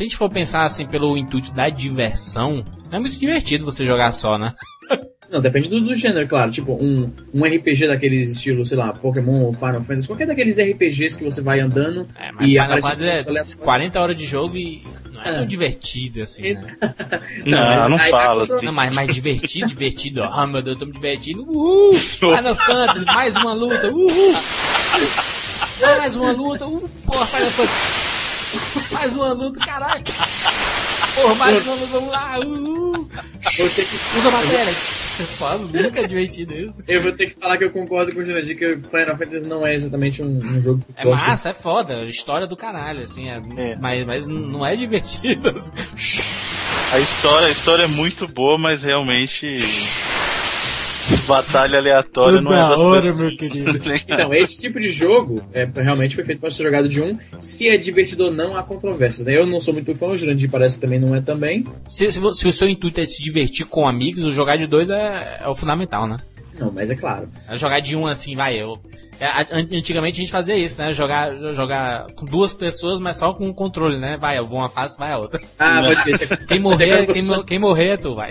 Se a gente for pensar assim pelo intuito da diversão, é muito divertido você jogar só, né? Não, depende do, do, gênero, claro. Tipo, um, um RPG daqueles estilo, sei lá, Pokémon ou Final Fantasy, qualquer daqueles RPGs que você vai andando é, mas e Final Fantasy é 40 horas de jogo e não é, é. tão divertido assim, né? não, não fala assim. Não, mas mais divertido, divertido, ó. Ah, meu Deus, eu tô me divertindo. Uhul! Final Fantasy, mais uma luta, uhul! Mais uma luta, uhul! Porra, Final Fantasy! Mais uma luta, caraca! Porra, mais uma luta, vamos lá, uhul! Usa a matéria! Falo, nunca é divertido isso. Eu vou ter que falar que eu concordo com o Jurandir que Final Fantasy não é exatamente um, um jogo que É gosta. massa, é foda, história do caralho, assim, é, é. Mas, mas não é divertido. a história, a história é muito boa, mas realmente Batalha aleatória não é das hora, coisas. Meu querido. então, esse tipo de jogo é, realmente foi feito para ser jogado de um. Se é divertido ou não, há controvérsias. Né? Eu não sou muito fã, o Jurandir parece que também não é também. Se, se, se, o seu intuito é se divertir com amigos, o jogar de dois é, é o fundamental, né? Não, mas é claro. É jogar de um assim, vai, eu é, antigamente a gente fazia isso, né? Jogar, jogar com duas pessoas, mas só com o controle, né? Vai, eu vou uma fase, vai a outra. Ah, pode ser. Quem morrer, quem, só... quem morrer é tu, vai.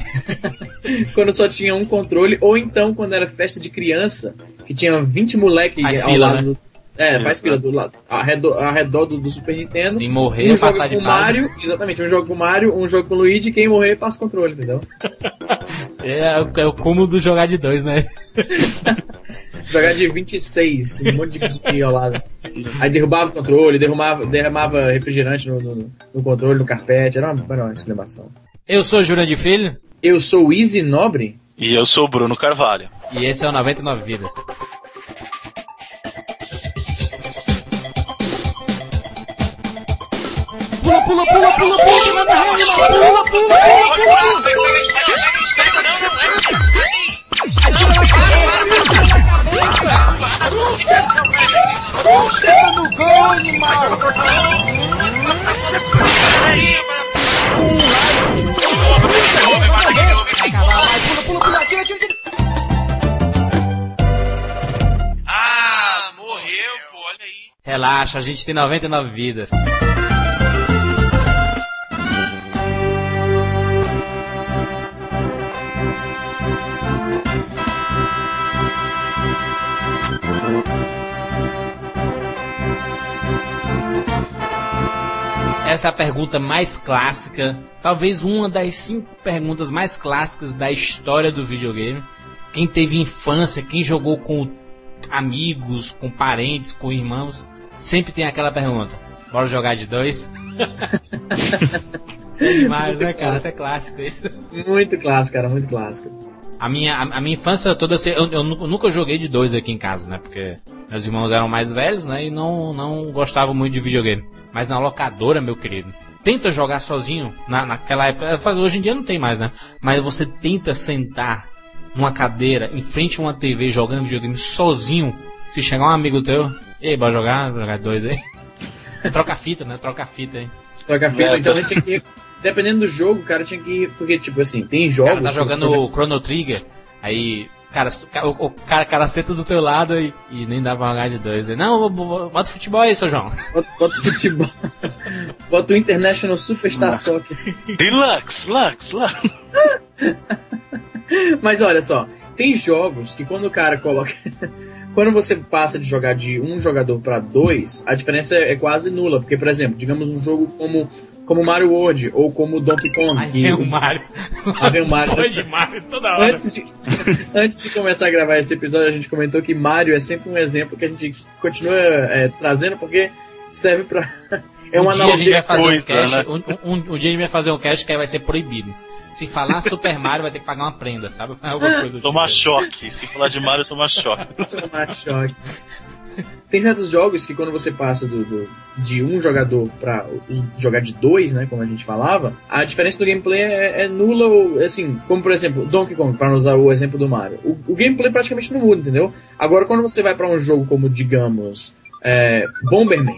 quando só tinha um controle, ou então quando era festa de criança, que tinha 20 moleques ao fila, lado né? do... É, faz fila do lado, ao redor, ao redor do, do, Super Nintendo. Se morrer, um passar jogo com o Mario, exatamente, um jogo com o Mario, um jogo com o Luigi, quem morrer passa o controle, entendeu? é, é o cúmulo do jogar de dois, né? jogar de 26, um monte de ao lado. Aí derrubava o controle, derrubava, derramava refrigerante no, no, no controle, no carpete, era uma, era uma exclamação. Eu sou Júnior de Filho. Eu sou o Easy Nobre. E eu sou o Bruno Carvalho. E esse é o 99 Vidas. pula, pula, pula, pula, pula, pula, remo, pula, pula, pula, pula, pula. Puxa no gol, animal! Pula, pula, pula, tira, tira, tira! Relaxa, a gente tem 99 vidas. Essa é a pergunta mais clássica, talvez uma das cinco perguntas mais clássicas da história do videogame. Quem teve infância, quem jogou com amigos, com parentes, com irmãos, sempre tem aquela pergunta: bora jogar de dois? Isso é demais, né, cara? Isso é clássico isso. Muito clássico, cara, muito clássico. A minha, a, a minha infância toda, eu, eu, nunca joguei de dois aqui em casa, né? Porque meus irmãos eram mais velhos, né? E não, não gostavam muito de videogame. Mas na locadora, meu querido, tenta jogar sozinho na, naquela época. Hoje em dia não tem mais, né? Mas você tenta sentar numa cadeira em frente a uma TV jogando videogame sozinho. Se chegar um amigo teu, ei, bora jogar, jogar dois aí. Troca fita, né? Troca fita aí. Troca fita, então a gente. Dependendo do jogo, o cara tinha que. Porque, tipo assim, tem jogos. O cara tá jogando o Chrono Trigger, aí Cara, o, o cara, cara senta do teu lado e, e nem dá pra jogar de dois. Não, bota futebol aí, seu João. Bota, bota futebol. bota o International Superstar Soccer. Deluxe, Lux, Lux. Mas olha só, tem jogos que quando o cara coloca. quando você passa de jogar de um jogador para dois, a diferença é quase nula. Porque, por exemplo, digamos um jogo como como Mario World ou como Donkey Kong. Ai, que, o Mario. Ai, o Mario. de Mario toda hora. Antes de, antes de começar a gravar esse episódio, a gente comentou que Mario é sempre um exemplo que a gente continua é, trazendo porque serve para é uma um dia a gente vai fazer coisa, um cast, né? um, um, um, dia a gente vai fazer um cast que vai ser proibido. Se falar Super Mario, vai ter que pagar uma prenda, sabe? Alguma coisa Tomar tipo. choque. Se falar de Mario, tomar choque. tomar choque. Tem certos jogos que quando você passa do, do de um jogador para jogar de dois, né, como a gente falava, a diferença do gameplay é, é nula, ou, assim, como por exemplo Donkey Kong, para usar o exemplo do Mario. O, o, gameplay praticamente não muda, entendeu? Agora quando você vai para um jogo como, digamos, é, Bomberman,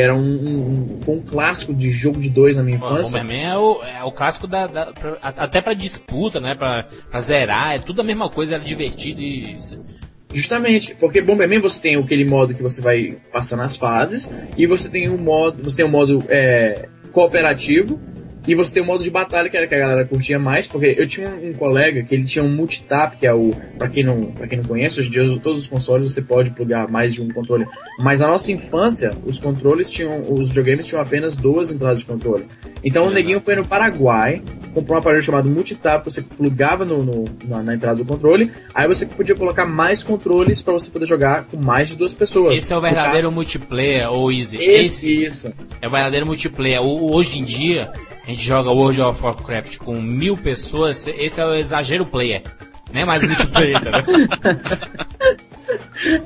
era um, um, um, um clássico de jogo de dois na minha infância. O Bomberman é o, é o clássico da, da pra, até para disputa, né, para zerar, é tudo a mesma coisa, era divertido e Justamente, porque Bomberman você tem aquele modo que você vai passando as fases e você tem um modo, você tem um modo é, cooperativo e você tem o modo de batalha, que era que a galera curtia mais, porque eu tinha um, um colega que ele tinha um multitap, que é o. Pra quem não, pra quem não conhece, hoje em dia todos os consoles você pode plugar mais de um controle. Mas na nossa infância, os controles tinham. Os videogames tinham apenas duas entradas de controle. Então o neguinho foi no Paraguai, comprou um aparelho chamado multitap, você plugava no, no na, na, entrada do controle, aí você podia colocar mais controles para você poder jogar com mais de duas pessoas. Esse é o verdadeiro caso, multiplayer, ou Easy. Esse, esse, isso. É o verdadeiro multiplayer. O, hoje em dia a gente joga World of Warcraft com mil pessoas, esse é o exagero player. Nem mais multiplayer, tá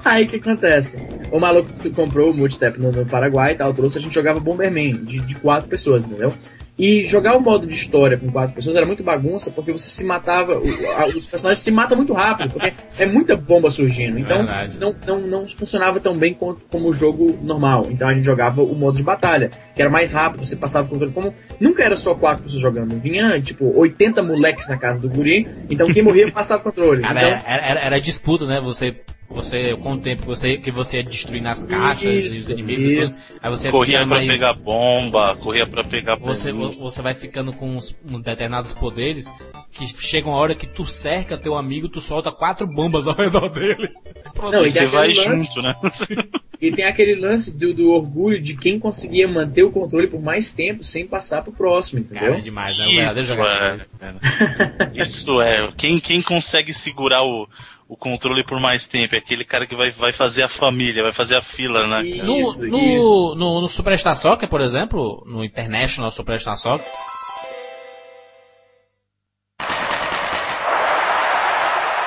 Aí o que acontece? O maluco comprou o multitap no, no Paraguai e tal, trouxe, a gente jogava Bomberman de, de quatro pessoas, entendeu? E jogar o modo de história com quatro pessoas era muito bagunça, porque você se matava, os personagens se matam muito rápido, porque é muita bomba surgindo. Então não, não, não funcionava tão bem como, como o jogo normal. Então a gente jogava o modo de batalha, que era mais rápido, você passava o controle. Como nunca era só quatro pessoas jogando, vinha tipo 80 moleques na casa do guri, então quem morria passava o controle. Cara, então, era, era, era disputa, né? Você você com o tempo que você que você ia destruindo as caixas isso, e os inimigos isso. Tudo, aí você corria para mais... pegar bomba corria para pegar você você vai ficando com uns, uns, determinados poderes que chega uma hora que tu cerca teu amigo tu solta quatro bombas ao redor dele. Não, e você vai lance, junto né? E tem aquele lance do, do, orgulho de quem conseguia manter o controle por mais tempo sem passar pro próximo entendeu? Cara, é demais né? isso é, isso é quem quem consegue segurar o o controle por mais tempo. É aquele cara que vai, vai fazer a família, vai fazer a fila, né? Isso, no, isso. No, no, Superstar Soccer, por exemplo, no International Superstar Soccer.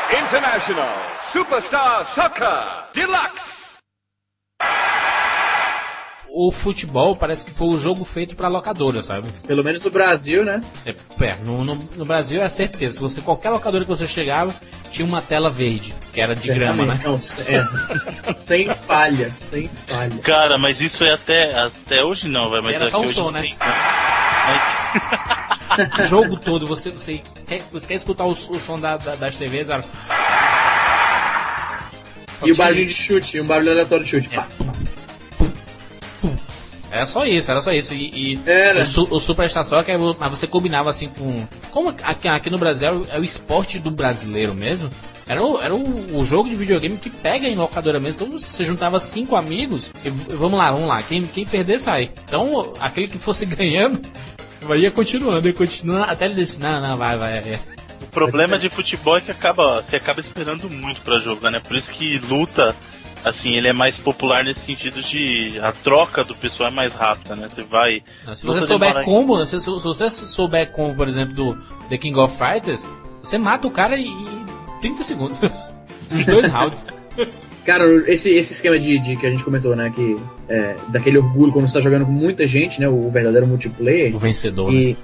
International Superstar Soccer Deluxe o futebol parece que foi o jogo feito pra locadora, sabe? Pelo menos no Brasil, né? É, é no, no, no, Brasil é certeza. Se você, qualquer locadora que você chegava, tinha uma tela verde, que era de grama, né? Não, é, sem falha, sem falha. Cara, mas isso é até, até hoje não, vai. Mas era só um som, né? Tem, mas... o jogo todo, você, você, quer, você quer escutar o, o som da, da, das TVs, era... E o barulho de chute, um barulho aleatório de chute. É. Era só isso, era só isso. E, e era. O, o Superstar Soccer, é mas você combinava assim com. Como aqui, aqui no Brasil é o esporte do brasileiro mesmo. Era, o, era o, o, jogo de videogame que pega em locadora mesmo. Então você juntava cinco amigos e vamos lá, vamos lá. Quem, quem perder sai. Então aquele que fosse ganhando ia continuando, ia continuando até ele disse: não, não, vai, vai. É. O problema de futebol é que acaba, você acaba esperando muito para jogar, né? Por isso que luta assim, ele é mais popular nesse sentido de a troca do pessoal é mais rápida, né? Você vai. Se você souber combo, se, se, você souber combo, por exemplo, do The King of Fighters, você mata o cara em 30 segundos. Os dois rounds. Cara, esse, esse esquema de, de, que a gente comentou, né? Que é, daquele orgulho quando você tá jogando com muita gente, né? O verdadeiro multiplayer. O vencedor. E, né?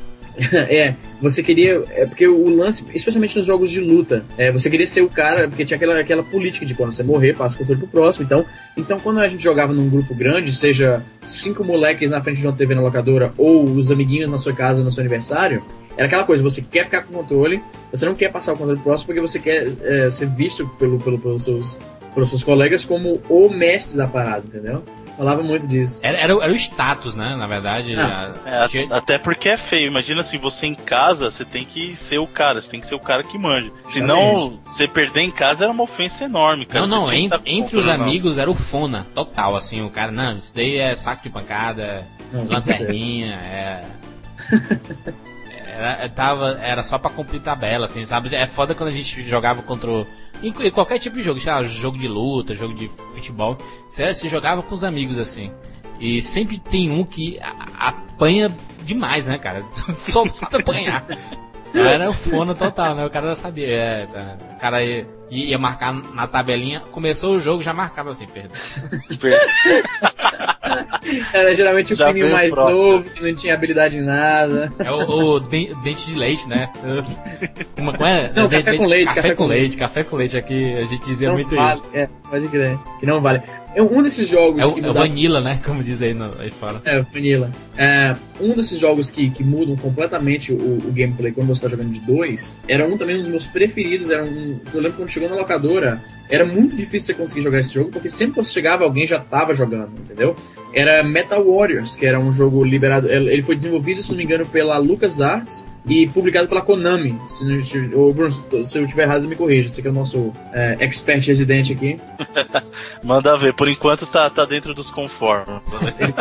É, você queria. É porque o lance, especialmente nos jogos de luta, é, você queria ser o cara, porque tinha aquela, aquela política de quando você morrer, passa o controle pro próximo. Então, então, quando a gente jogava num grupo grande, seja cinco moleques na frente de uma TV na locadora ou os amiguinhos na sua casa no seu aniversário, era aquela coisa, você quer ficar com o controle, você não quer passar o controle pro próximo porque você quer é, ser visto pelo, pelo, pelos, seus, pelos seus colegas como o mestre da parada, entendeu? Falava muito disso. Era, era, era o status, né? Na verdade. Ah. A... É, tinha... Até porque é feio. Imagina assim, você em casa, você tem que ser o cara, você tem que ser o cara que manja. Senão, você perder em casa era uma ofensa enorme, cara. Não, não, entre, entre os amigos era o fona, total, assim, o cara, não, isso daí é saco de pancada, não, lanterninha, é. Era, tava, era só pra cumprir tabela, assim, sabe? É foda quando a gente jogava contra. O, em, em qualquer tipo de jogo, sei jogo de luta, jogo de futebol. Você, jogava com os amigos, assim. E sempre tem um que apanha demais, né, cara? Só precisa apanhar. Era o fono total, né? O cara já sabia. É, tá. O cara ia, e ia marcar na tabelinha. Começou o jogo, já marcava assim, perdão. Era geralmente o Já filhinho mais próximo. novo, que não tinha habilidade em nada. É o, o den- dente de leite, né? Como, como é? Não, Dente- café com leite, Café, café com com leite, café com leite. Aqui a gente dizia não muito vale. isso. É, pode crer. Que não vale. É Um desses jogos É o, que é vanilla, né? Como diz aí, no, aí fora. É, Vanilla. É, um desses jogos que, que mudam completamente o, o gameplay quando você está jogando de dois, era um também um dos meus preferidos. Era um, eu lembro quando chegou na locadora, era muito difícil você conseguir jogar esse jogo, porque sempre que você chegava, alguém já estava jogando, entendeu? Era Metal Warriors, que era um jogo liberado. Ele foi desenvolvido, se não me engano, pela LucasArts e publicado pela Konami. Se, não, se, Bruno, se eu estiver errado, me corrija. Você que é o nosso é, expert residente aqui. Manda ver, por enquanto tá, tá dentro dos conformes. Ele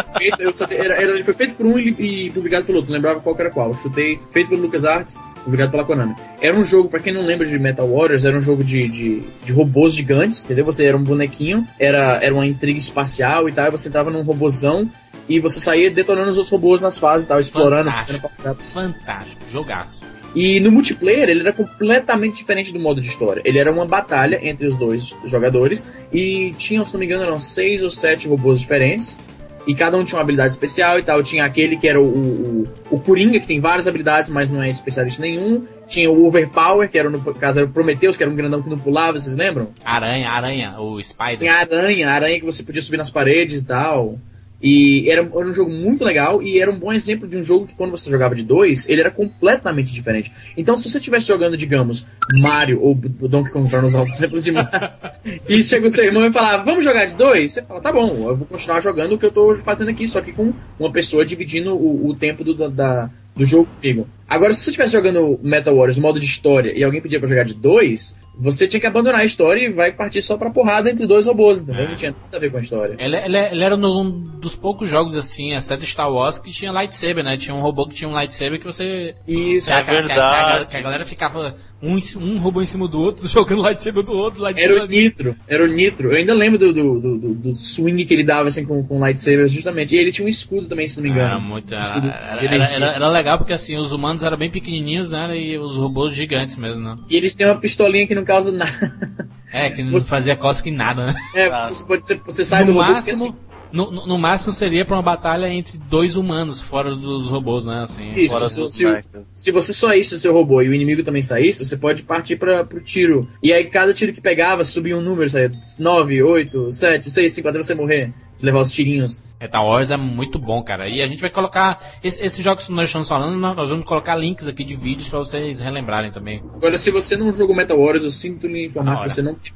foi feito, era- ele foi feito por um e, e publicado pelo outro, não lembrava qual era qual. Eu chutei, feito pelo LucasArts, publicado pela Konami. Era um jogo, pra quem não lembra de Metal Warriors, era um jogo de, de, de robôs gigantes, entendeu? Você era um bonequinho, era, era uma intriga espacial e tal, e você entrava num robôzão e você saía detonando os outros robôs nas fases e tal, explorando. Fantástico. Fantástico, jogaço. e no multiplayer ele era completamente diferente do modo de história. Ele era uma batalha entre os dois jogadores e tinha, se não me engano, eram seis ou sete robôs diferentes. E cada um tinha uma habilidade especial e tal. Tinha aquele que era o, o, o Coringa, que tem várias habilidades, mas não é especialista nenhum. Tinha o Overpower, que era no caso era o Prometheus, que era um grandão que não pulava, vocês lembram? Aranha, aranha, o Spider. Tinha aranha, aranha que você podia subir nas paredes e tal. E era, era um jogo muito legal e era um bom exemplo de um jogo que quando você jogava de dois, ele era completamente diferente. Então se você estivesse jogando, digamos, Mario ou Donkey Kong para usar o exemplo de Mario, e chega o seu irmão e fala, vamos jogar de dois? Você fala, tá bom, eu vou continuar jogando o que eu tô fazendo aqui, só que com uma pessoa dividindo o, o tempo do, da, do jogo comigo. Agora, se você estivesse jogando Metal Warriors modo de história e alguém pedia pra jogar de dois, você tinha que abandonar a história e vai partir só pra porrada entre dois robôs, entendeu? É. Não tinha nada a ver com a história. Ele, ele, ele era um dos poucos jogos, assim, exceto Star Wars, que tinha lightsaber, né? Tinha um robô que tinha um lightsaber que você. Isso. que a- É que a- que a- verdade. Que a, galera ficava um, um robô em cima do outro, jogando lightsaber do outro, lightsaber Era o. Nitro, era o Nitro. Eu ainda lembro do, do, do, do- do swing que ele dava assim com, com lightsaber, justamente. E ele tinha um escudo também, se não me engano. Era muito. Era, era, era- era legal porque assim, os humanos eram bem pequenininhos, né? E os robôs gigantes mesmo, né? E eles têm uma pistolinha que não causa nada. É, que não Você- fazia cosca em nada, né? É, você, pode, você, você sai no do robô máximo. assim, No, no- no máximo seria pra uma batalha entre dois humanos, fora dos robôs, né? Assim. Isso, Fora se, do se, se você saísse do seu robô e o inimigo também saísse, você pode partir para pro tiro. E aí cada tiro que pegava subia um número, saía 9, 8, 7, 6, 5, até você morrer. Levar os tirinhos. Metal Wars é muito bom, cara. E a gente vai colocar. Esse- Esses jogos que nós estamos falando, nós vamos colocar links aqui de vídeos pra vocês relembrarem também. Agora, se você não jogou Metal Warriors, eu sinto lhe informar que você não tem.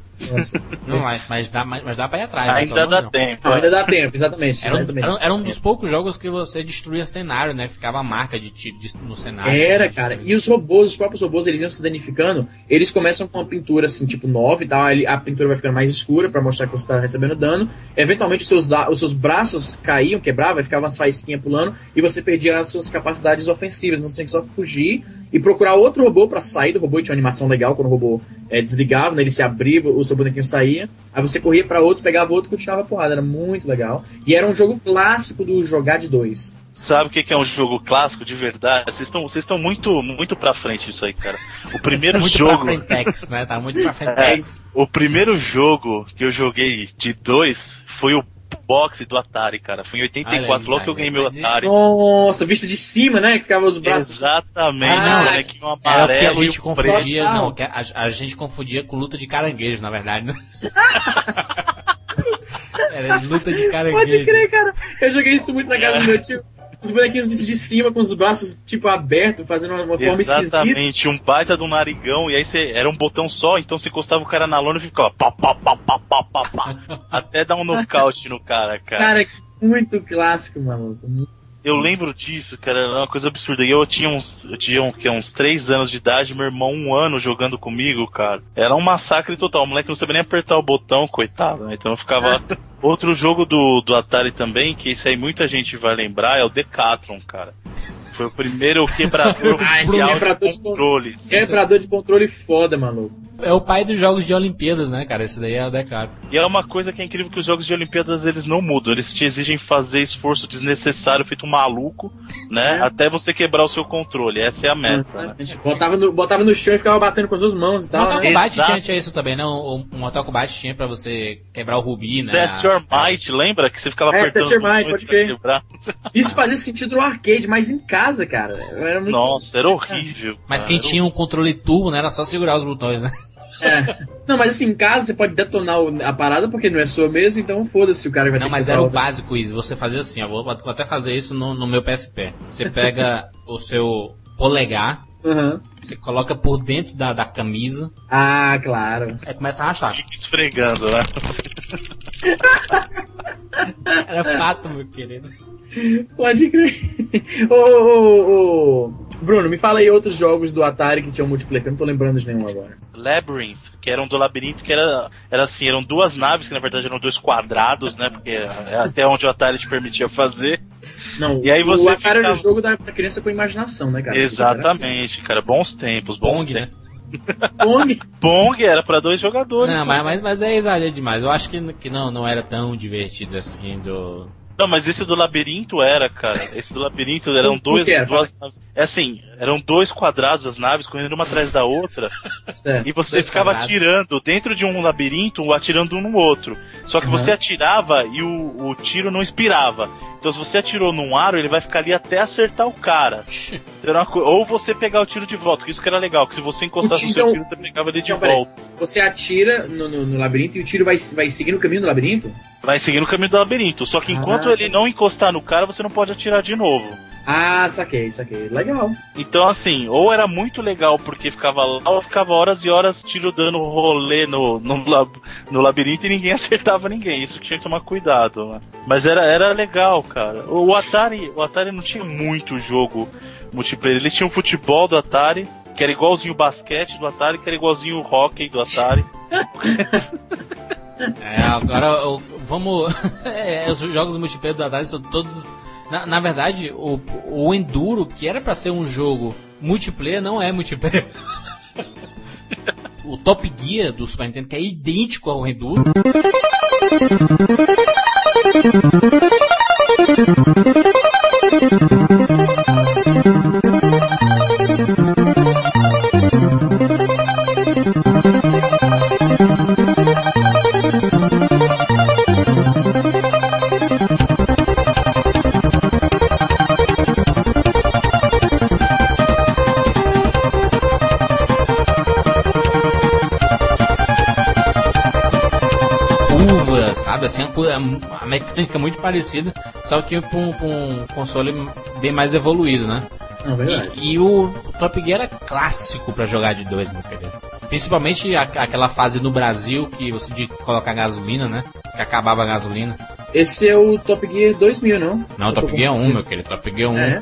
Não, mas, mas, dá, mas, mas dá pra ir atrás. né? Ainda Pelo dá Deus. tempo. Não, é. ainda dá tempo, exatamente. Era um, exatamente. era, um- era um dos poucos jogos que você destruía cenário, né? Ficava a marca de tiro de- no cenário. Era, assim, cara. destruído. E os robôs, os próprios robôs, eles iam se danificando. Eles começam com uma pintura assim, tipo 9 e tal. A pintura vai ficando mais escura pra mostrar que você tá recebendo dano. Eventualmente os seus, os seus braços caíam, quebravam, ficavam as faísquinhas pulando e você perdia as suas capacidades ofensivas. Então você tinha que só fugir e procurar outro robô pra sair do robô. E tinha uma animação legal quando o robô é, desligava, né? ele se abria, o seu bonequinho saía. Aí você corria pra outro, pegava outro e continuava a porrada. Era muito legal. E era um jogo clássico do jogar de dois. Sabe o que é um jogo clássico de verdade? Vocês estão vocês estão muito, muito pra frente disso aí, cara. O primeiro Tá muito jogo. pra frentex, né? Tá muito pra frentex. O primeiro jogo que eu joguei de dois foi o boxe do Atari, cara. Foi em 84, Olha aí, logo que eu ganhei meu. Atari. Nossa, visto de cima, né? Que ficava os braços. Exatamente, Ah, um bonequinho Era o que a gente um preto. confundia. Total. Não, que a, a gente confundia com luta de caranguejo, na verdade, né? Era luta de caranguejo. Pode crer, cara. Eu joguei isso muito na casa do meu tio. Os bonequinhos de cima, com os braços, tipo, abertos, fazendo uma, forma esquisita. Exatamente, um baita do narigão, e aí você era um botão só, então você encostava o cara na lona e ficava pá, pá, pá, pá, pá, pá, pá, até dar um nocaute no cara, cara. Cara, muito clássico, maluco. Eu lembro disso, cara, era uma coisa absurda. E eu tinha uns, eu tinha um, que, uns 3 anos de idade, meu irmão um ano jogando comigo, cara. Era um massacre total. O moleque não sabia nem apertar o botão, coitado, né? Então eu ficava. Outro jogo do, do Atari também, que esse aí muita gente vai lembrar, é o Decathlon, cara. Foi o primeiro quebrador Ah, esse oficial quebrador de de controles. Quebrador de controle foda, maluco. É o pai dos jogos de Olimpíadas, né, cara? Esse daí é o Decap. E é uma coisa que é incrível que os jogos de Olimpíadas eles não mudam. Eles te exigem fazer esforço desnecessário, feito um maluco, né? É. Até você quebrar o seu controle. Essa é a meta, né? Botava no, botava no chão e ficava batendo com as duas mãos e O tal, Mortal né? Kombat Exato. tinha, tinha isso também, né? O, o Mortal Kombat tinha pra você quebrar o rubi, né? Test Your Might, lembra? Que você ficava É, apertando Test Your Might, pode crer. Isso fazia sentido no arcade, mas em casa, cara. Era muito... Nossa, era horrível. Mas cara. quem tinha um controle turbo, né? Era só segurar os botões, né? É. Não, mas assim, em casa você pode detonar a parada porque não é sua mesmo, então foda-se o cara que vai Não, ter mas que era o básico isso. Você fazia assim, ó. Vou, vou até fazer isso no, no meu PSP. Você pega o seu polegar. Aham. você coloca por dentro da, da camisa, Ah, claro. aí começa a arrastar. Fica esfregando, né? Era fato, meu querido. Pode crer. ô, ô, ô, Bruno, me fala aí outros jogos do Atari que tinham multiplayer, que eu não tô lembrando de nenhum agora. Labyrinth, que eram do labirinto, que era, era assim, eram duas naves, que na verdade eram dois quadrados, né? Porque é até onde o Atari te permitia fazer. Não, E aí você o Atari era o ficava- jogo da criança com imaginação, né, cara? Exatamente, cara. Bons tempos, bons Pong, né? tempos. Pong. Pong era pra dois jogadores. Não, só. mas, mas, mas é exagero demais. Eu acho que, que não, não era tão divertido assim do. Não, mas esse do labirinto era, cara. Esse do labirinto eram dois. era? duas naves. É assim, eram dois quadrados as naves correndo uma atrás da outra. Certo. E você ficava quadrados. atirando dentro de um labirinto, atirando um no outro. Só que Uhum. você atirava e o, o tiro não expirava. Então se você atirou num aro, ele vai ficar ali até acertar o cara. Então, Ou você pegar o tiro de volta, que isso que era legal, que se você encostasse O no seu tiro, você pegava ele de Não, volta. Você atira no, no- no labirinto e o tiro vai, vai seguir no caminho do labirinto? Vai seguindo o caminho do labirinto. Só que enquanto Ah. ele não encostar no cara, você não pode atirar de novo. Ah, saquei, saquei. Legal. Então, assim, ou era muito legal porque ficava lá, ou ficava horas e horas tiro dando rolê no, no, lab- no labirinto e ninguém acertava ninguém. Isso que tinha que tomar cuidado, né? Mas era, era legal, cara. O Atari, o Atari não tinha muito jogo multiplayer. Ele tinha o futebol do Atari, que era igualzinho o basquete do Atari, que era igualzinho o hockey do Atari. É, agora vamos. é, os jogos multiplayer do Atari são todos. Na, na verdade, o, o Enduro, que era pra ser um jogo multiplayer, não é multiplayer. o Top Gear do Super Nintendo, que é idêntico ao Enduro. Assim, a mecânica muito parecida, só que com um, um, console bem mais evoluído, né? É e, e, o Top Gear é clássico para jogar de dois, meu querido. Principalmente a, aquela fase no Brasil que você de colocar gasolina, né? Que acabava a gasolina. Esse é o Top Gear 2000, não? Não, o Top Gear 1, meu querido. Top Gear 1. É.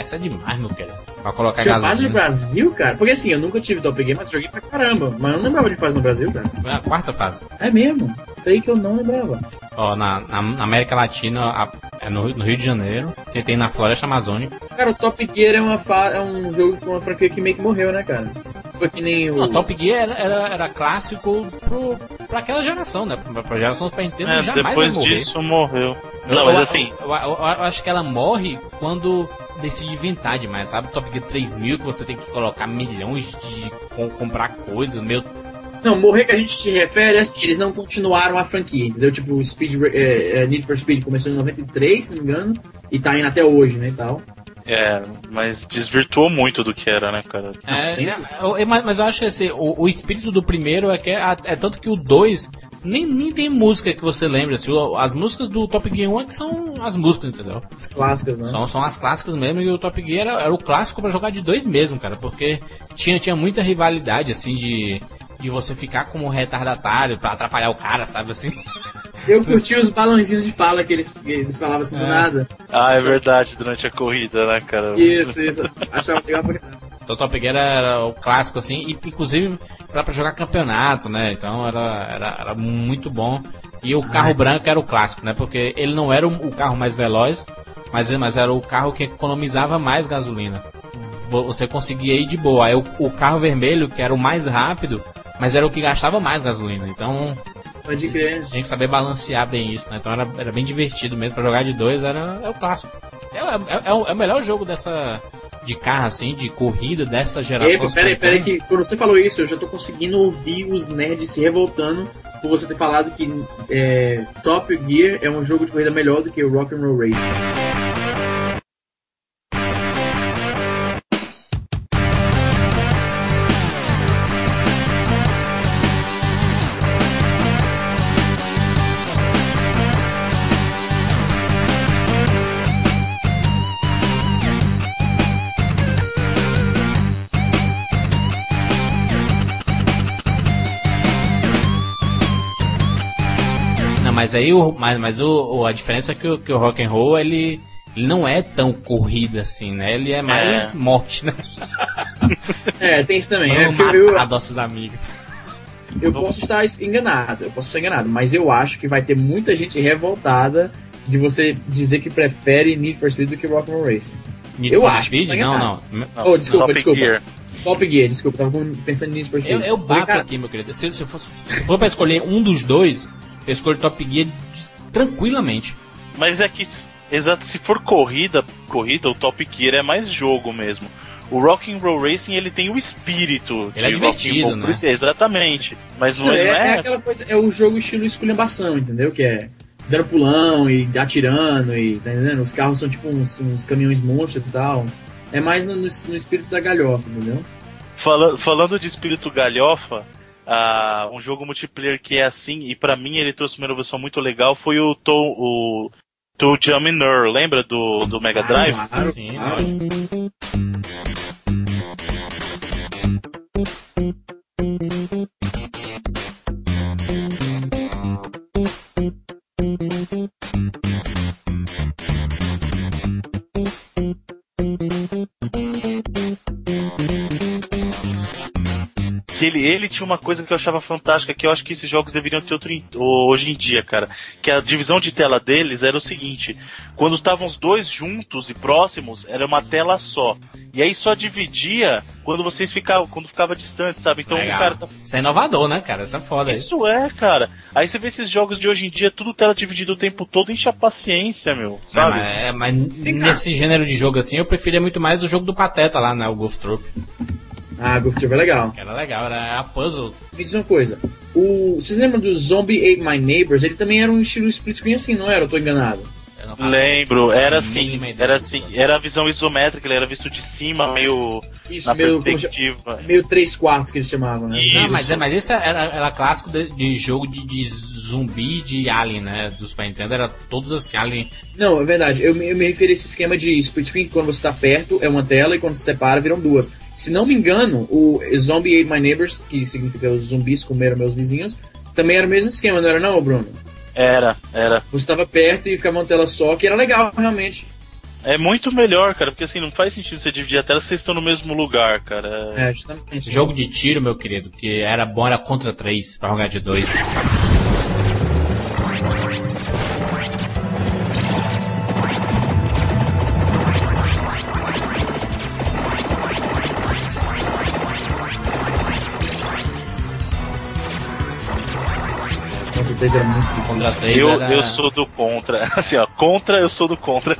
Essa é demais, meu querido. Pra colocar Tinha fase no gasolina. Brasil, cara? Porque assim, eu nunca tive Top Gear, mas joguei pra caramba. Mas eu não lembrava de fase no Brasil, cara. É a quarta fase. É mesmo. Isso aí que eu não lembrava. Ó, na, na, na América Latina, a- é no, no Rio de Janeiro, tem, tem na Floresta Amazônica. Cara, o Top Gear é, uma fa- é um jogo com uma franquia que meio que morreu, né, cara? Foi que nem o. O Top Gear era, era, era clássico pro, pra aquela geração, né? Pra, pra geração Super Nintendo É, jamais depois disso morreu. Eu- Não, mas eu- assim, Eu, eu- eu acho que ela morre quando decide inventar demais, sabe? Top Gear 3000, que você tem que colocar milhões de com- comprar coisas, meu. Não, morrer que a gente se refere é assim, eles não continuaram a franquia, entendeu? Tipo, o Speed, é, Need for Speed começou em 93, se não me engano, e tá indo até hoje, né, e tal. é, mas desvirtuou muito do que era, né, cara? É, sim. é, eu- eu- mas eu acho que esse, o, o espírito do primeiro é que é, é tanto que o 2 nem, nem tem música que você lembra. Assim, as músicas do Top Gear 1 é que são as músicas, entendeu? As clássicas, né? São, são as clássicas mesmo, e o Top Gear era, era o clássico pra jogar de dois mesmo, cara, porque tinha, tinha muita rivalidade, assim, de, de você ficar como um retardatário pra atrapalhar o cara, sabe, assim. Eu curti os balãozinhos de fala que eles, que eles falavam assim do É. nada. Ah, é verdade, durante a corrida, né, cara? Isso, isso. Achava legal pra Então o Top Gear era o clássico, assim, e inclusive pra, pra jogar campeonato, né, então era, era, era muito bom. E o carro branco era o clássico, né? Porque ele não era o carro mais veloz, mas, mas era o carro que economizava mais gasolina. Você conseguia ir de boa. Aí o, o carro vermelho, que era o mais rápido, mas era o que gastava mais gasolina. Então Pode crer. Tinha que saber balancear bem isso, né? Então era, era bem divertido mesmo. Pra jogar de dois era é o clássico. É, é, é, o, é o melhor jogo dessa. De carro, assim, de corrida dessa geração. Peraí, peraí, que quando você falou isso, eu já tô conseguindo ouvir os nerds se revoltando por você ter falado que é, Top Gear é um jogo de corrida melhor do que o Rock'n'Roll Racing. Mas aí o, mas, mas o, a diferença é que o, que o rock and roll ele, ele não é tão corrida assim, né? Ele é mais é. morte, né? é, tem isso também. Vamos é, matar eu, nossos amigos. Eu posso estar enganado, eu posso estar enganado, mas eu acho que vai ter muita gente revoltada de você dizer que prefere Need for Speed do que Rock'n'Roll Racing. Need eu for acho. Speed? Não, não, não. Oh, desculpa, Top desculpa. Gear. Top Gear, desculpa, tava pensando nisso for Speed. Eu, eu bato aqui, meu querido. Se, se, for, se for pra escolher um dos dois, eu escolho Top Gear tranquilamente. Mas é que, exato, se for corrida, corrida, o Top Gear é mais jogo mesmo. O Rock and Roll Racing ele tem o espírito ele é de é divertido, né? Exatamente. Mas não, não, é, é, é aquela coisa, é o jogo estilo esculhambação, entendeu? Que é dando pulão e atirando e tá entendendo? Os carros são tipo uns, uns caminhões monstros e tal. É mais no, no, no espírito da galhofa, entendeu? Fala, falando de espírito galhofa, Uh, um jogo multiplayer que é assim, e para mim ele trouxe uma inovação muito legal, foi o To, o, to Jaminer, lembra do, do Mega Drive? Ah, claro, Sim, claro. Ele, ele tinha uma coisa que eu achava fantástica, que eu acho que esses jogos deveriam ter outro hoje em dia, cara. Que a divisão de tela deles era o seguinte: quando estavam os dois juntos e próximos, era uma tela só. E aí só dividia quando vocês ficavam, quando ficava distante, sabe? Então Legal. cara. Tá... Isso é inovador, né, cara? Isso é foda. Isso é, cara. Aí você vê esses jogos de hoje em dia, tudo tela dividida o tempo todo, enche a paciência, meu. Sabe? É, mas, é, mas nesse gênero de jogo assim, eu preferia muito mais o jogo do Pateta lá, né? O Golf Troop. Ah, Golf Troop é legal. Era legal, era a puzzle. Me diz uma coisa. O, vocês lembram do Zombie Ate My Neighbors? Ele também era um estilo split screen assim, não era? Eu tô enganado. Lembro, era assim, era assim, era a visão isométrica, ele era visto de cima, meio isso, na meio, perspectiva. Meio 3 quartos que eles chamavam, né? Isso. Não, mas, é, mas isso era, era clássico de, de jogo de, de, zumbi de Alien, né? Dos Super Nintendo, era todos assim, Alien. Não, é verdade, eu, eu me referi a esse esquema de split screen, quando você tá perto é uma tela e quando se separa viram duas. Se não me engano, o Zombie Ate My Neighbors, que significa os zumbis comeram meus vizinhos, também era o mesmo esquema, não era não, Bruno? Era, era. Você estava perto e ficava uma tela só, que era legal, realmente. É muito melhor, cara, porque assim, não faz sentido você dividir a tela se vocês estão no mesmo lugar, cara. É, justamente. Jogo de tiro, meu querido, que era bom, era contra 3, pra jogar de 2. 3 era muito. Contra 3 eu, era... eu sou do contra. Assim, ó, contra eu sou do contra.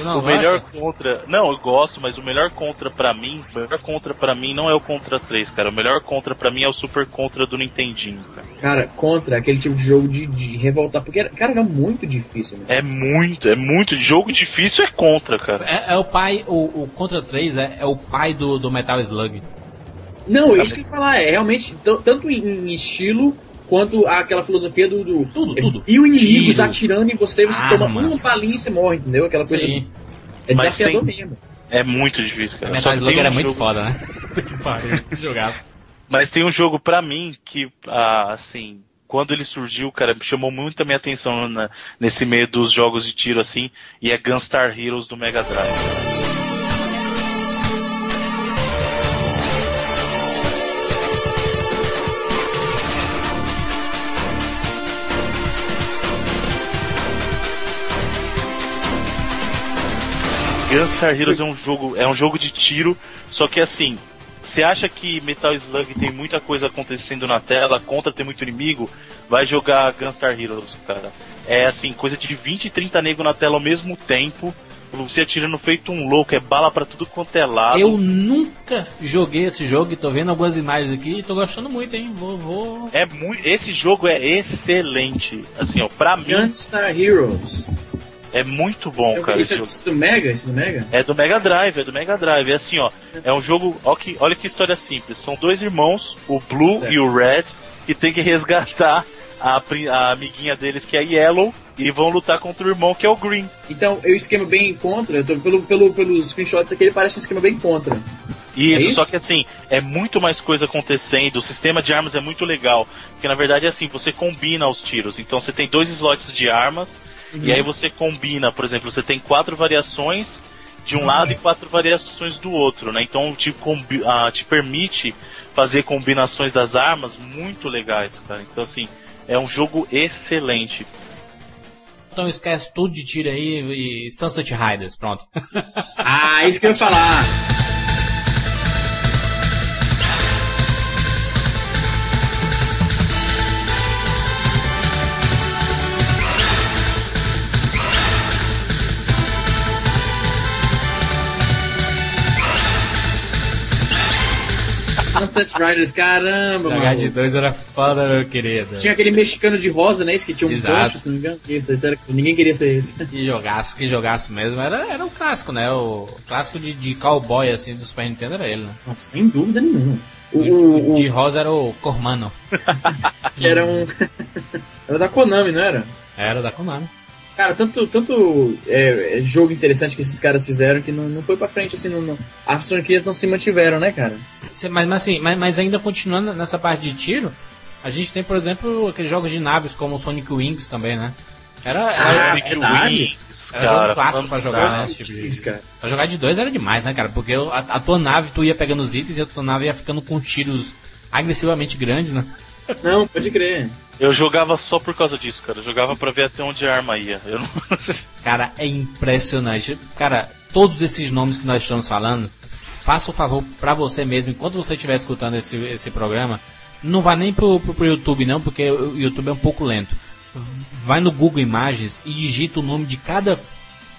Não, o melhor acha? contra. Não, eu gosto, mas o melhor contra pra mim. O melhor contra pra mim não é o Contra 3, cara. O melhor contra pra mim é o Super Contra do Nintendinho, cara. Cara, contra aquele tipo de jogo de, de revoltar. Porque, era, cara, era muito difícil. Né? É muito, é muito. Jogo difícil é contra, cara. É, é o pai. O, o Contra 3 é, é o pai do, do Metal Slug. Não, isso que eu ia falar, é realmente, tanto em estilo quanto aquela filosofia do. do tudo, tudo. E o inimigos Tiro. atirando em você, você toma uma balinha e você morre, entendeu? Aquela coisa. Sim. É desafiador tem... mesmo. É muito difícil, cara. Metal Slug um era jogo... muito foda, né? que pariu, jogar. Mas tem um jogo pra mim que, ah, assim, quando ele surgiu, cara, chamou muito a minha atenção na, nesse meio dos jogos de tiro, assim, e é Gunstar Heroes do Mega Drive. Gunstar Heroes é um jogo, é um jogo de tiro, só que assim, você acha que Metal Slug tem muita coisa acontecendo na tela, contra tem muito inimigo, vai jogar Gunstar Heroes, cara. É assim, coisa de 20, 30 negros na tela ao mesmo tempo, você atirando feito um louco, é bala para tudo quanto é lado. Eu nunca joguei esse jogo e tô vendo algumas imagens aqui e tô gostando muito, hein? Vou, vou... É muito, esse jogo é excelente. Assim, ó, pra mim. Gunstar Heroes. É muito bom, Eu- cara. Isso é do Mega? Isso do Mega? É do Mega Drive, é do Mega Drive. É assim, ó. É um jogo. Olha que, olha que história simples. São dois irmãos, o Blue Certo. e o Red, que tem que resgatar a, a amiguinha deles, que é a Yellow, e vão lutar contra o irmão, que é o Green. Então, eu esquema bem contra. Eu tô, pelo, pelo, pelos screenshots aqui, ele parece um esquema bem contra. Isso, É isso? só que assim, é muito mais coisa acontecendo, o sistema de armas é muito legal. Porque na verdade é assim, você combina os tiros. Então você tem dois slots de armas, e aí você combina, por exemplo, você tem quatro variações de um lado e quatro variações do outro, né? Então te, ah, te permite fazer combinações das armas muito legais, cara. Então assim, é um jogo excelente. Então esquece tudo de tiro aí e Sunset Riders, pronto. Ah, isso que eu ia falar. Sunset Riders, caramba, mano. de dois era foda, meu querido. Tinha aquele mexicano de rosa, né? Esse que tinha um Exato. se não me engano. Isso, esse era... ninguém queria ser esse. Que jogaço, que jogaço mesmo. Era, era o clássico, né? O clássico de, de cowboy, assim, do Super Nintendo era ele, né? Sem dúvida nenhuma. O- De rosa era o Cormano. que era um. era da Konami, não era? Era da Konami. Cara, tanto, tanto é, é, jogo interessante que esses caras fizeram que não, não foi pra frente, assim, não, não- as franquias não se mantiveram, né, cara? Mas, mas assim, mas, mas ainda continuando nessa parte de tiro, a gente tem, por exemplo, aqueles jogos de naves como o Sonic Wings também, né? Era, era, Ah, Sonic verdade. Wings, era jogo cara, clássico pra jogar, né? Esse tipo de... Isso, cara. Pra jogar de dois era demais, né, cara? Porque a, a tua nave, tu ia pegando os itens e a tua nave ia ficando com tiros agressivamente grandes, né? Não, pode crer. Eu jogava só por causa disso, cara. Eu jogava pra ver até onde a arma ia. Eu não... Cara, é impressionante. Cara, todos esses nomes que nós estamos falando, faça o favor pra você mesmo, enquanto você estiver escutando esse, esse programa, não vá nem pro, pro, pro YouTube não, porque o YouTube é um pouco lento. Vai no Google Imagens e digita o nome de cada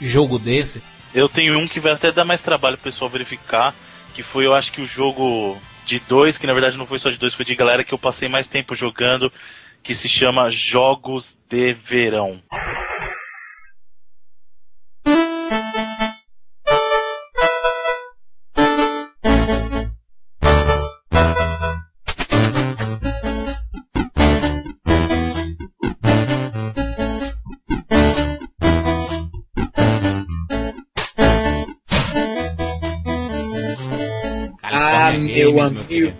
jogo desse. Eu tenho um que vai até dar mais trabalho pro pessoal verificar, que foi, eu acho que o jogo de dois, que na verdade não foi só de dois, foi de galera que eu passei mais tempo jogando, que se chama Jogos de Verão.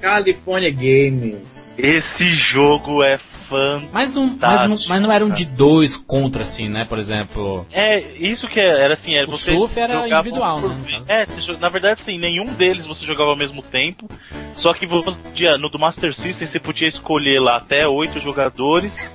California Games. Esse jogo é fantástico. Mas não, mas, não, mas não eram de dois contra, assim, né? Por exemplo. É, isso que era assim, era O você surf era individual, por né? É, você na verdade sim, nenhum deles você jogava ao mesmo tempo. Só que você podia, no do Master System você podia escolher lá até oito jogadores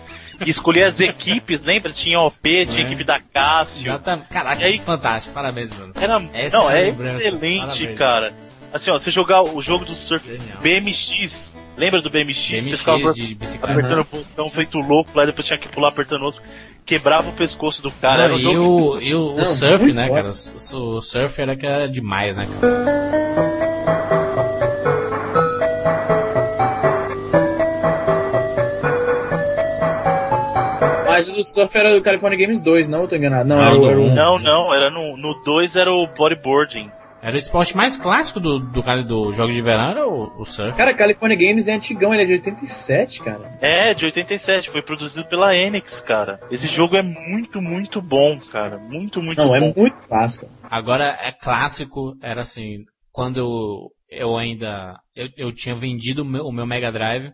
e escolher as equipes, lembra? Tinha OP, tinha É. equipe da Cássio. Exatamente. Caraca, E aí- fantástico. Parabéns, mano. Era, Essa não, é a é excelente, Parabéns. cara. Assim, ó, você jogar o jogo do surf Genial. BMX, lembra do BMX? você BMX ficava de bicicleta. apertando o botão feito louco, lá depois tinha que pular apertando outro. Quebrava o pescoço do cara. era Não, um e o, e o, o Não, surf, muito né, foda. cara? O, o surf era que era demais, né, cara? Mas o do Surf era do California Games 2, não? Eu tô enganado. Não, Não, era, o- do era o um. Não, não, era no 2 no dois era o bodyboarding. Era o esporte mais clássico do, do cara do jogo de verão, era o, o surf. Cara, California Games é antigão, ele é de 87, cara. É, de 87, foi produzido pela Enix, cara. Esse jogo é muito, muito bom, cara. Muito, muito Não, é bom. muito clássico. Agora, é clássico, era assim, quando eu, eu ainda, eu, eu tinha vendido o meu, o meu Mega Drive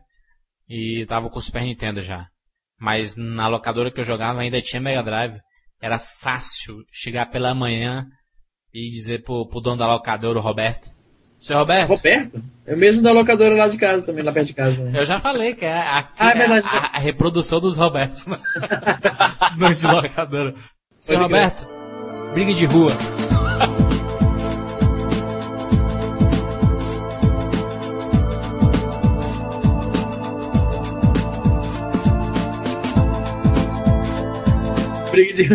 e tava com o Super Nintendo já. Mas na locadora que eu jogava ainda tinha Mega Drive. Era fácil chegar pela manhã e dizer pro, pro dono da locadora, o Roberto, Seu Roberto, Roberto? É o mesmo da locadora lá de casa também, lá perto de casa. Né? eu já falei que é, a, Ah, é verdade. a, a reprodução dos Robertos. né? Não de locadora. Seu. Roberto, briga de rua. Briga de...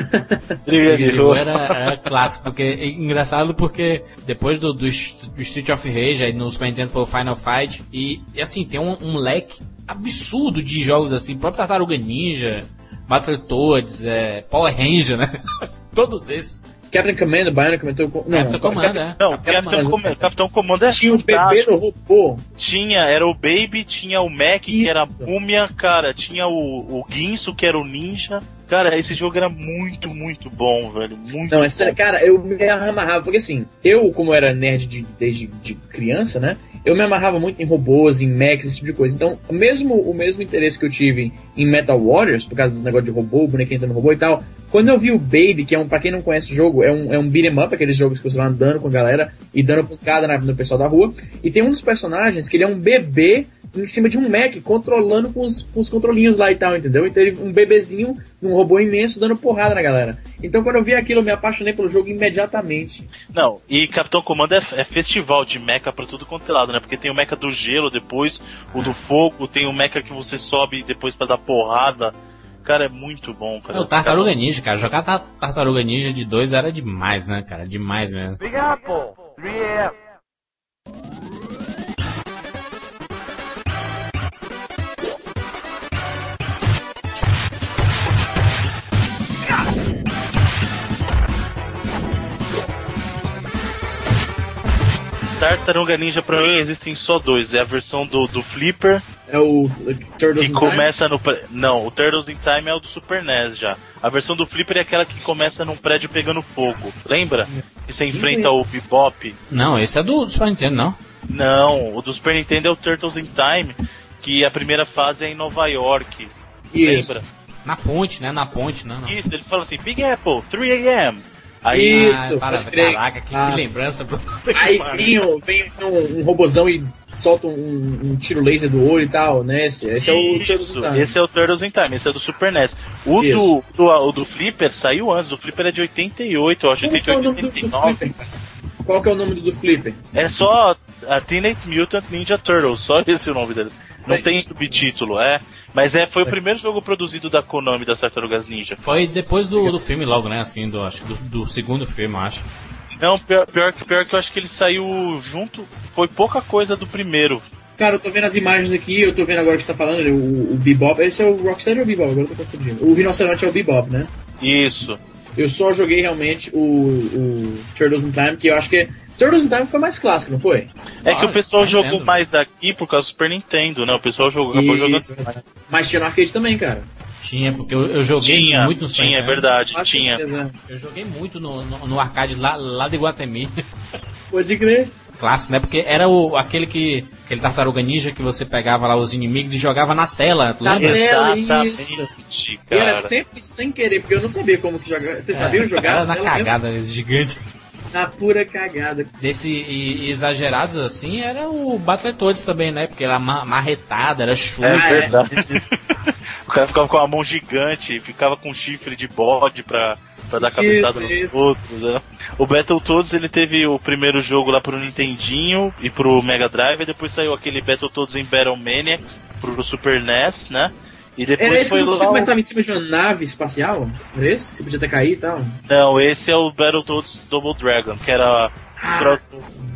Briga de rua. Era, era clássico, porque é engraçado porque depois do, do, do Street of Rage, aí no Super Nintendo foi o Final Fight, e, e assim, tem um, um leque absurdo de jogos assim, próprio Tartaruga Ninja, Battletoads, é, Power Ranger, né? Todos esses. Captain Commando, Bionic comentou. com- Não, Capitão Comando, é. Não, Capitão Capitão, Comando. Comando, Capitão Comando é Tinha o bebê no robô. Tinha, era o Baby, tinha o Mac, que era a Isso. múmia, cara, tinha o, o Guinso, que era o ninja. Cara, esse jogo era muito, muito bom, velho. Muito Não, é bom. sério, cara, eu me amarrava, porque assim, eu, como era nerd de- desde de criança, né? Eu me amarrava muito em robôs, em mechs, esse tipo de coisa. Então, mesmo o mesmo interesse que eu tive em Metal Warriors, por causa do negócio de robô, bonequinho entrando no robô e tal, quando eu vi o Baby, que é um, pra quem não conhece o jogo, é um, é um beat'em up, aqueles jogos que você vai andando com a galera e dando pancada na- no pessoal da rua, e tem um dos personagens que ele é um bebê em cima de um mech, controlando com os, com os controlinhos lá e tal, entendeu? Então ele, um bebezinho num robô imenso dando porrada na galera. Então quando eu vi aquilo, eu me apaixonei pelo jogo imediatamente. Não, e Capitão Comando é, é festival de mecha pra tudo quanto é lado, né? Porque tem o mecha do gelo depois, o do fogo, tem o mecha que você sobe depois pra dar porrada. Cara, é muito bom, cara. É o Tartaruga Ninja, cara. Jogar tar- Tartaruga Ninja de dois era demais, né, cara? Demais mesmo. Big Apple, 3 Tartaruga Ninja pra mim existem só dois. É a versão do, do Flipper, É o Turtles que in Time? começa no. Não, o Turtles in Time é o do Super NES já. A versão do Flipper é aquela que começa num prédio pegando fogo. Lembra? Que você enfrenta o Bebop. Não, esse é do, do Super Nintendo, não. Não, o do Super Nintendo é o Turtles in Time, que a primeira fase é em Nova York. Isso. Lembra? Na ponte, né? Na ponte, né? Não. Isso, ele fala assim, Big Apple, 3 AM. Aí, Isso, Ah, para, pode crer. caraca, que, Ah. que lembrança, bro. Aí vem, um- vem um, um robozão e solta um, um tiro laser do olho e tal, né? Esse, esse é o Turtles Isso, in Time. esse é o Turtles in Time, esse é do Super NES. O do, Isso. do, o do Flipper saiu antes, o Flipper é de 88, eu acho, Qual que é o 88, nome do, do 89. Flipper? Qual que é o nome do, do Flipper? É só a Teenage Mutant Ninja Turtles, só esse é o nome dele. Não tem subtítulo, é. Mas é, foi o primeiro jogo produzido da Konami das Tartarugas Ninja. Foi depois do, do filme logo, né? Assim, do, acho que do, do segundo filme, eu acho. Não, pior, pior, que- pior que eu acho que ele saiu junto, foi pouca coisa do primeiro. Cara, eu tô vendo as imagens aqui, eu tô vendo agora que você tá falando, o, o Bebop. Esse é o Rocksteady ou o Bebop? Agora eu tô confundindo. O Rinoceronte é o Bebop, né? Isso. Eu só joguei realmente o, o Turtles in Time, que eu acho que. Turtles in Time foi mais clássico, não foi? É que Ah, o pessoal jogou Nintendo. mais aqui por causa do Super Nintendo, né? O pessoal jogou, acabou Isso. jogando. Mas tinha no arcade também, cara. Tinha, porque eu, eu joguei Tinha, muito no Super tinha, é verdade, Com tinha. Eu joguei muito no, no, no arcade lá, lá de Guatemi. Pode crer. Clássico, né? Porque era o, aquele que. Aquele tartaruga ninja que você pegava lá os inimigos e jogava na tela. tu Na lembra? tela. Exatamente, E era cara. sempre sem querer, porque eu não sabia como que jogar. Vocês sabiam jogar? Era na cagada gigante. Na pura cagada. Desse e, e exagerados assim, era o Battletoads também, né? Porque era ma- marretada, era chute. É é. verdade. o cara ficava com a mão gigante, ficava com chifre de bode pra, pra dar cabeçada Isso, nos isso. outros. Né? O Battletoads ele teve o primeiro jogo lá pro Nintendinho e pro Mega Drive, e depois saiu aquele Battletoads em Battle Maniacs pro Super NES, né? E depois Era esse foi que você começava em cima de uma nave espacial? Era esse? Que você podia até cair e tal? Não, esse é o Battletoads Double Dragon, que era. Ah.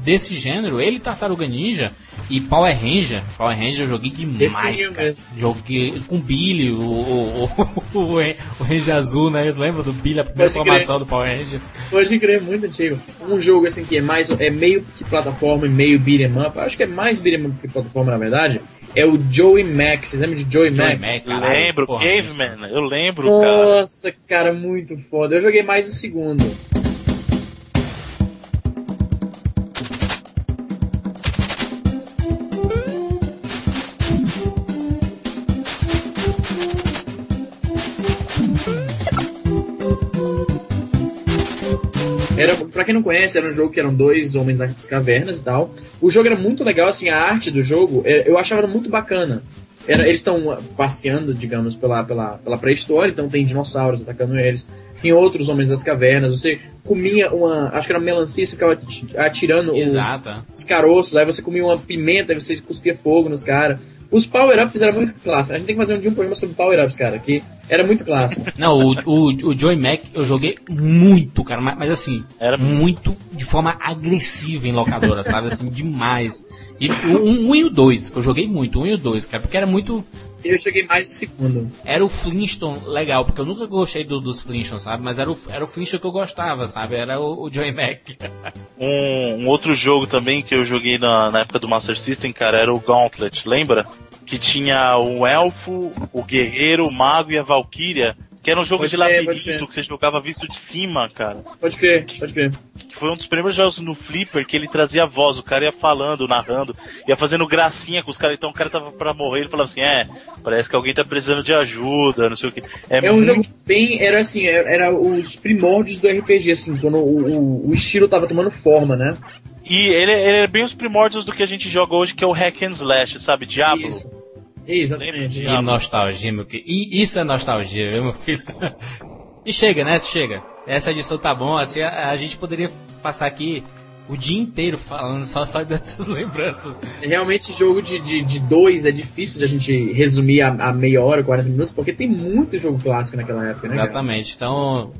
Desse gênero, ele Tartaruga Ninja e Power Ranger. Power Ranger eu joguei demais, Definiu cara. mesmo. Joguei com Billy, o, o, o, o, Ranger Azul, né? Lembra do Billy, a primeira Pode formação do Power Ranger? Pode crer, muito antigo. Um jogo assim que é mais é meio que plataforma e meio beat'em up. Acho que é mais beat'em up que plataforma, na verdade. É o Joey Mac. Vocês lembram de Joey, Joey Mac? Mac, caralho, lembro, porra. Caveman, eu lembro, cara. Nossa, cara, muito foda. Eu joguei mais o segundo. Era, pra quem não conhece, era um jogo que eram dois homens nas cavernas e tal. O jogo era muito legal, assim, a arte do jogo, é, eu achava muito bacana. Era, eles estão passeando, digamos, pela, pela, pela pré-história, então tem dinossauros atacando eles, tem outros homens das cavernas, você comia uma, acho que era melancia, você ficava ati- atirando o- os caroços, aí você comia uma pimenta, aí você cuspia fogo nos caras. Os power-ups eram muito clássicos. A gente tem que fazer um dia um programa sobre power-ups, cara, que era muito clássico. Não, o, o, o Joey Mac eu joguei muito, cara, mas, mas assim, Era- muito de forma agressiva em locadora, sabe? Assim, demais. E o 1 um e o 2, que eu joguei muito, o 1 e o 2, cara, porque era muito. Eu cheguei mais de segundo. Era o Flintstone legal, porque eu nunca gostei do- dos Flintstones, sabe? Mas era o, era o Flintstone que eu gostava, sabe? Era o, o Joey Mac. Um, um outro jogo também que eu joguei na, na época do Master System, cara, era o Gauntlet, lembra? Que tinha o elfo, o guerreiro, o mago e a valquíria. Que era um jogo Pode de labirinto que você jogava visto de cima, cara. Pode crer, pode crer. Que foi um dos primeiros jogos no Flipper que ele trazia a voz, o cara ia falando, narrando, ia fazendo gracinha com os caras, então o cara tava pra morrer, ele falava assim, é, parece que alguém tá precisando de ajuda, não sei o que. É um muito- jogo bem. Era assim, era, era os primórdios do RPG, assim, quando o, o, o estilo tava tomando forma, né? E ele, ele é bem os primórdios do que a gente joga hoje, que é o Hack and Slash, sabe? Diablo. Isso. Exatamente. E nostalgia, meu. E isso é nostalgia, meu filho? E chega, né? Chega. Essa edição tá bom, assim, a, a gente poderia passar aqui o dia inteiro falando só, só dessas lembranças. Realmente, jogo de, de, de dois é difícil de a gente resumir a, a meia hora, 40 minutos, porque tem muito jogo clássico naquela época, né? cara? Exatamente. Então,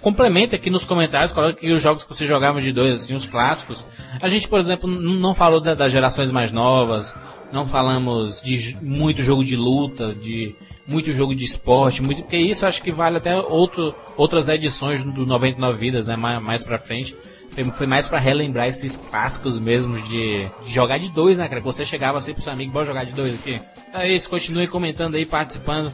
complementa aqui nos comentários, coloca aqui os jogos que você jogava de dois, assim, os clássicos. A gente, por exemplo, não falou da- das gerações mais novas, não falamos de muito jogo de luta, de muito jogo de esporte, muito, porque isso acho que vale até outro, outras edições do 99 Vidas, né, mais, mais pra frente. Foi, foi mais pra relembrar esses clássicos mesmo de, de jogar de dois, né, cara? Você chegava assim pro seu amigo, bora jogar de dois aqui. É isso, continue comentando aí, participando.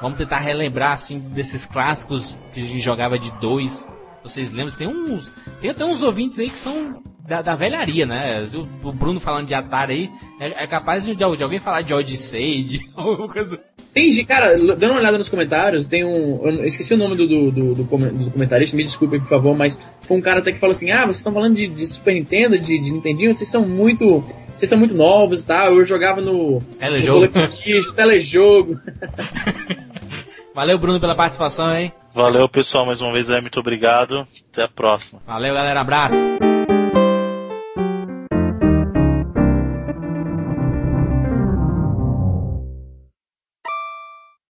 Vamos tentar relembrar assim desses clássicos que a gente jogava de dois. Vocês lembram? Tem uns, tem até uns ouvintes aí que são da, da velharia, né? O, o Bruno falando de Atari aí, é, é capaz de, de alguém falar de Odyssey, de alguma coisa. Tem, gente- cara, dando uma olhada nos comentários, tem um. Eu esqueci o nome do, do, do, do come- do comentarista, me desculpem, por favor, mas foi um cara até que falou assim: ah, vocês estão falando de, de Super Nintendo, de, de Nintendinho, vocês são muito. Vocês são muito novos e tal. Eu jogava no. Telejogo. No telejogo. Valeu, Bruno, pela participação, hein? Valeu, pessoal, mais uma vez aí, muito obrigado. Até a próxima. Valeu, galera. Abraço.